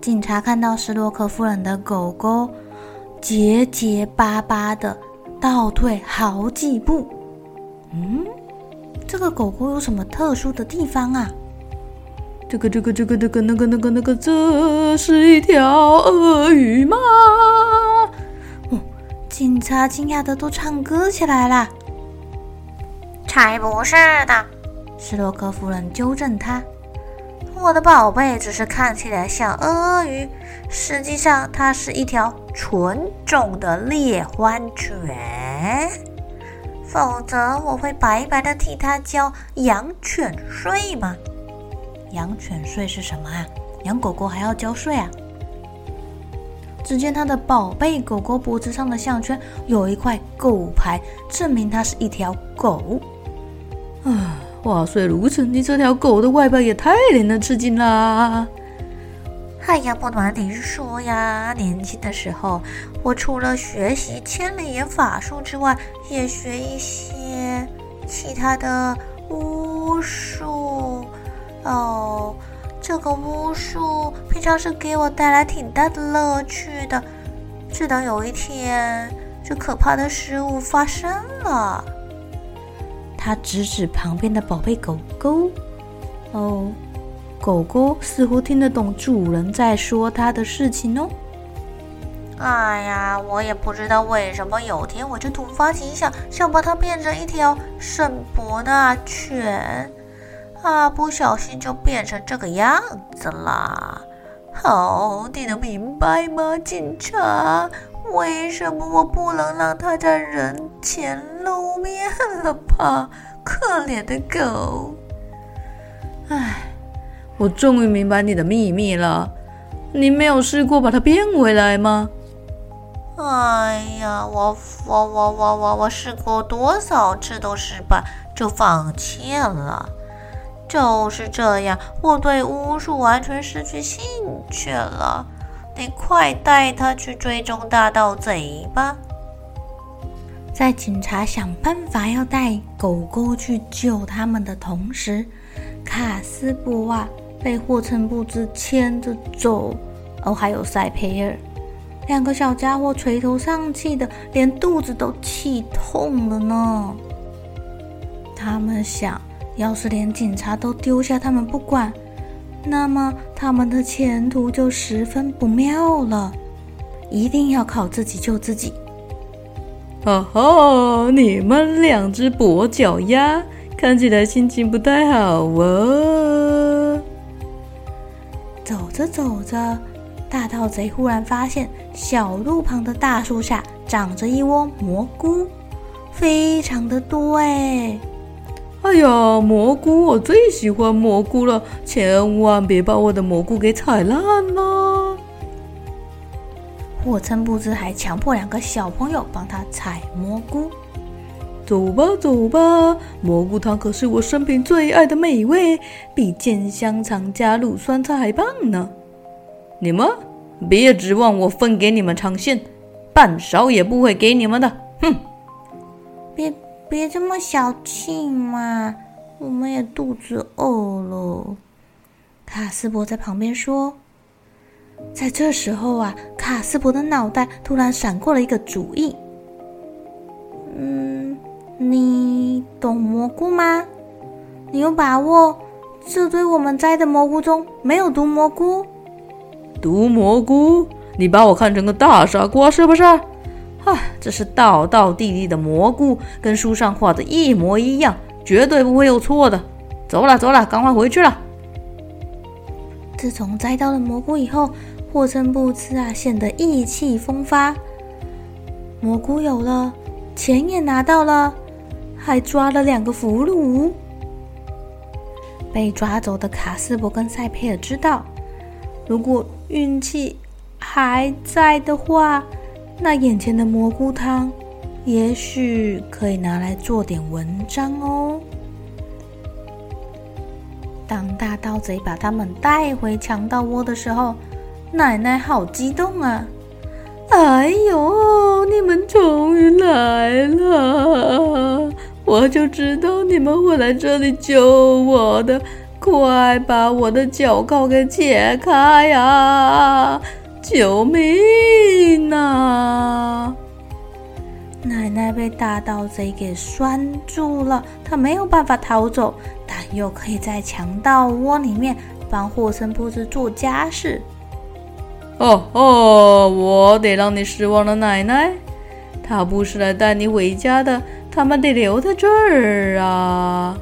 警察看到斯洛克夫人的狗狗结结巴巴的倒退好几步。嗯，这个狗狗有什么特殊的地方啊？这个、这个、这个、这个、那个、那个、那个，这是一条鳄鱼吗？哦，警察惊讶的都唱歌起来了。才不是的，斯洛克夫人纠正他。我的宝贝只是看起来像鳄鱼，实际上它是一条纯种的猎欢犬，否则我会白白的替它交养犬税吗？养犬税是什么啊？养狗狗还要交税啊？只见他的宝贝狗狗脖子上的项圈有一块狗牌，证明它是一条狗。啊，话虽如此，你这条狗的外表也太令人吃惊啦！哎呀，不瞒你说呀，年轻的时候，我除了学习千里眼法术之外，也学一些其他的巫术。哦，这个巫术平常是给我带来挺大的乐趣的，直到有一天，这可怕的事物发生了。他指指旁边的宝贝狗狗，哦，狗狗似乎听得懂主人在说它的事情哦。哎呀，我也不知道为什么，有天我就突发奇想，想把它变成一条圣伯纳犬，啊，不小心就变成这个样子啦。好，你能明白吗，警察？为什么我不能让它在人前露面了吧？可怜的狗！唉，我终于明白你的秘密了。你没有试过把它变回来吗？哎呀，我我我我我我试过多少次都失败，就放弃了。就是这样，我对巫术完全失去兴趣了。你快带他去追踪大盗贼吧！在警察想办法要带狗狗去救他们的同时，卡斯柏啊被霍称布兹牵着走，哦，还有塞培尔，两个小家伙垂头丧气的，连肚子都气痛了呢。他们想，要是连警察都丢下他们不管。那么他们的前途就十分不妙了，一定要靠自己救自己。哈哈，你们两只跛脚鸭看起来心情不太好啊！走着走着，大盗贼忽然发现小路旁的大树下长着一窝蘑菇，非常的多哎。哎呀，蘑菇！我最喜欢蘑菇了，千万别把我的蘑菇给踩烂了。霍称不知还强迫两个小朋友帮他采蘑菇。走吧，走吧，蘑菇汤可是我生平最爱的美味，比煎香肠加卤酸菜还棒呢。你们别指望我分给你们尝鲜，半勺也不会给你们的。哼！别。别这么小气嘛，我们也肚子饿了。卡斯伯在旁边说。在这时候啊，卡斯伯的脑袋突然闪过了一个主意。嗯，你懂蘑菇吗？你有把握这堆我们摘的蘑菇中没有毒蘑菇？毒蘑菇？你把我看成个大傻瓜是不是？啊，这是道道地地的蘑菇，跟书上画的一模一样，绝对不会有错的。走了走了，赶快回去了。自从摘到了蘑菇以后，霍森布兹啊显得意气风发。蘑菇有了，钱也拿到了，还抓了两个俘虏。被抓走的卡斯柏跟赛佩尔知道，如果运气还在的话，那眼前的蘑菇汤也许可以拿来做点文章哦。当大盗贼把他们带回强盗窝的时候，奶奶好激动啊！哎呦，你们终于来了！我就知道你们会来这里救我的，快把我的脚铐给解开呀！救命啊！奶奶被大盗贼给拴住了，她没有办法逃走，但又可以在强盗窝里面帮霍森布斯做家事。哦哦，我得让你失望了，奶奶，他不是来带你回家的。他们得留在这儿啊！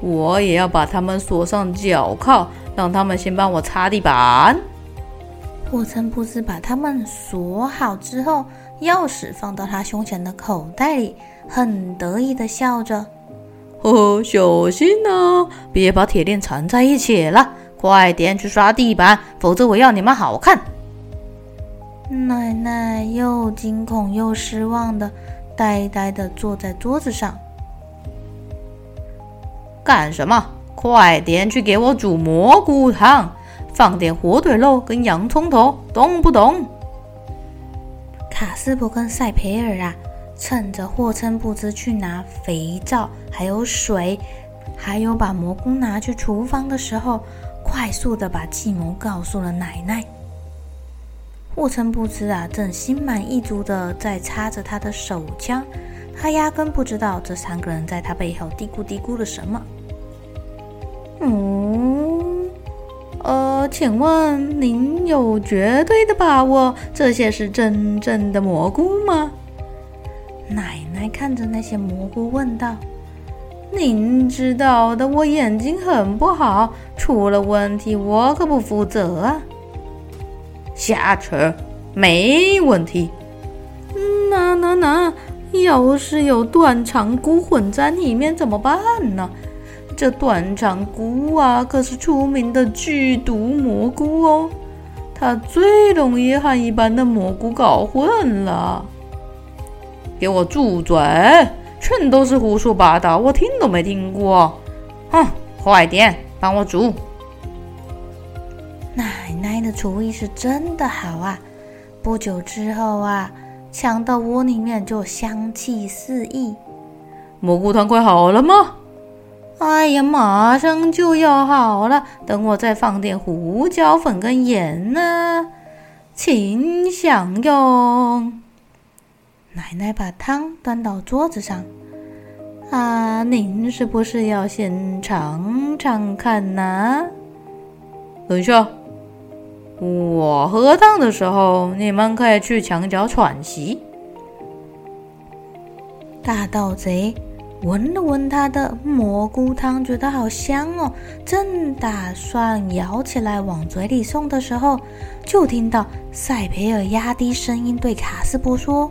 我也要把他们锁上脚铐，让他们先帮我擦地板。霍森布斯把他们锁好之后，钥匙放到他胸前的口袋里，很得意的笑着：“哦，小心呐，别把铁链缠在一起了！快点去刷地板，否则我要你们好看。”奶奶又惊恐又失望的。呆呆的坐在桌子上，干什么？快点去给我煮蘑菇汤，放点火腿肉跟洋葱头，懂不懂？卡斯伯跟赛培尔啊，趁着霍琛不知去拿肥皂，还有水，还有把蘑菇拿去厨房的时候，快速的把计谋告诉了奶奶。霍琛不知啊，正心满意足的在擦着他的手枪，他压根不知道这三个人在他背后嘀咕嘀咕了什么。嗯，请问您有绝对的把握这些是真正的蘑菇吗？奶奶看着那些蘑菇问道：“您知道的，我眼睛很不好，出了问题我可不负责啊。”瞎扯，没问题。那那那，要是有断肠菇混在里面怎么办呢？这断肠菇啊，可是出名的剧毒蘑菇哦，它最容易和一般的蘑菇搞混了。给我住嘴！全都是胡说八道，我听都没听过。哼，快点帮我煮。奶奶的厨艺是真的好啊！不久之后啊，强盗窝里面就香气四溢。蘑菇汤快好了吗？哎呀，马上就要好了。等我再放点胡椒粉跟盐呢，请享用。奶奶把汤端到桌子上。啊，您是不是要先尝尝看呢？等一下。我喝汤的时候，你们可以去墙角喘息。大盗贼闻了闻他的蘑菇汤，觉得好香哦，正打算舀起来往嘴里送的时候，就听到赛培尔压低声音对卡斯柏说：“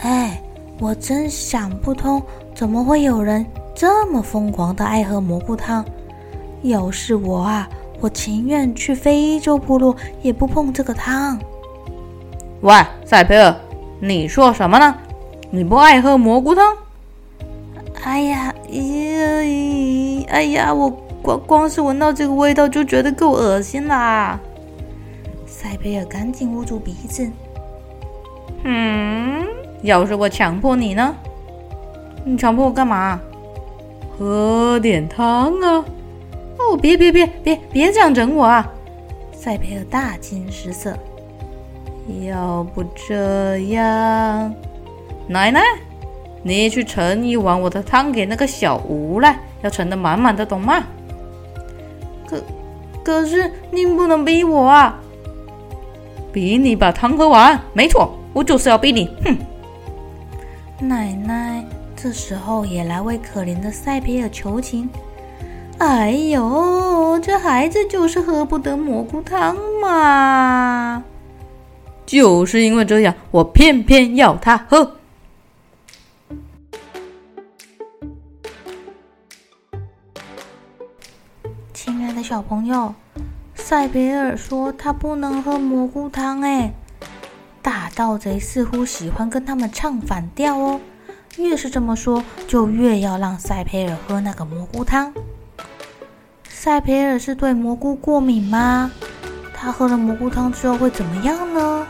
哎，我真想不通，怎么会有人这么疯狂的爱喝蘑菇汤？要是我啊。”我情愿去非洲部落，也不碰这个汤。喂，赛培尔，你说什么呢？你不爱喝蘑菇汤？哎呀，咦，哎呀，我光光是闻到这个味道就觉得够恶心啦！塞贝尔赶紧捂住鼻子。嗯，要是我强迫你呢？你强迫我干嘛？喝点汤啊！哦，别别别别别这样整我啊！塞贝尔大惊失色。要不这样，奶奶，你去盛一碗我的汤给那个小吴来，要盛的满满的，懂吗？可可是您不能逼我啊！逼你把汤喝完。没错，我就是要逼你。哼！奶奶这时候也来为可怜的塞皮尔求情。哎呦，这孩子就是喝不得蘑菇汤嘛！就是因为这样，我偏偏要他喝。小朋友，塞培尔说他不能喝蘑菇汤，哎，大盗贼似乎喜欢跟他们唱反调哦。越是这么说，就越要让塞培尔喝那个蘑菇汤。塞培尔是对蘑菇过敏吗？他喝了蘑菇汤之后会怎么样呢？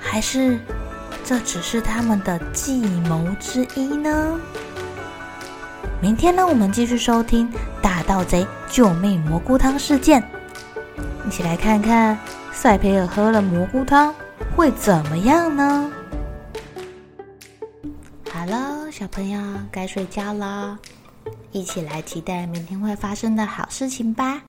还是这只是他们的计谋之一呢？明天呢，我们继续收听《盗贼救命蘑菇汤事件》，一起来看看塞培尔喝了蘑菇汤会怎么样呢？好了，小朋友该睡觉了。一起来期待明天会发生的好事情吧！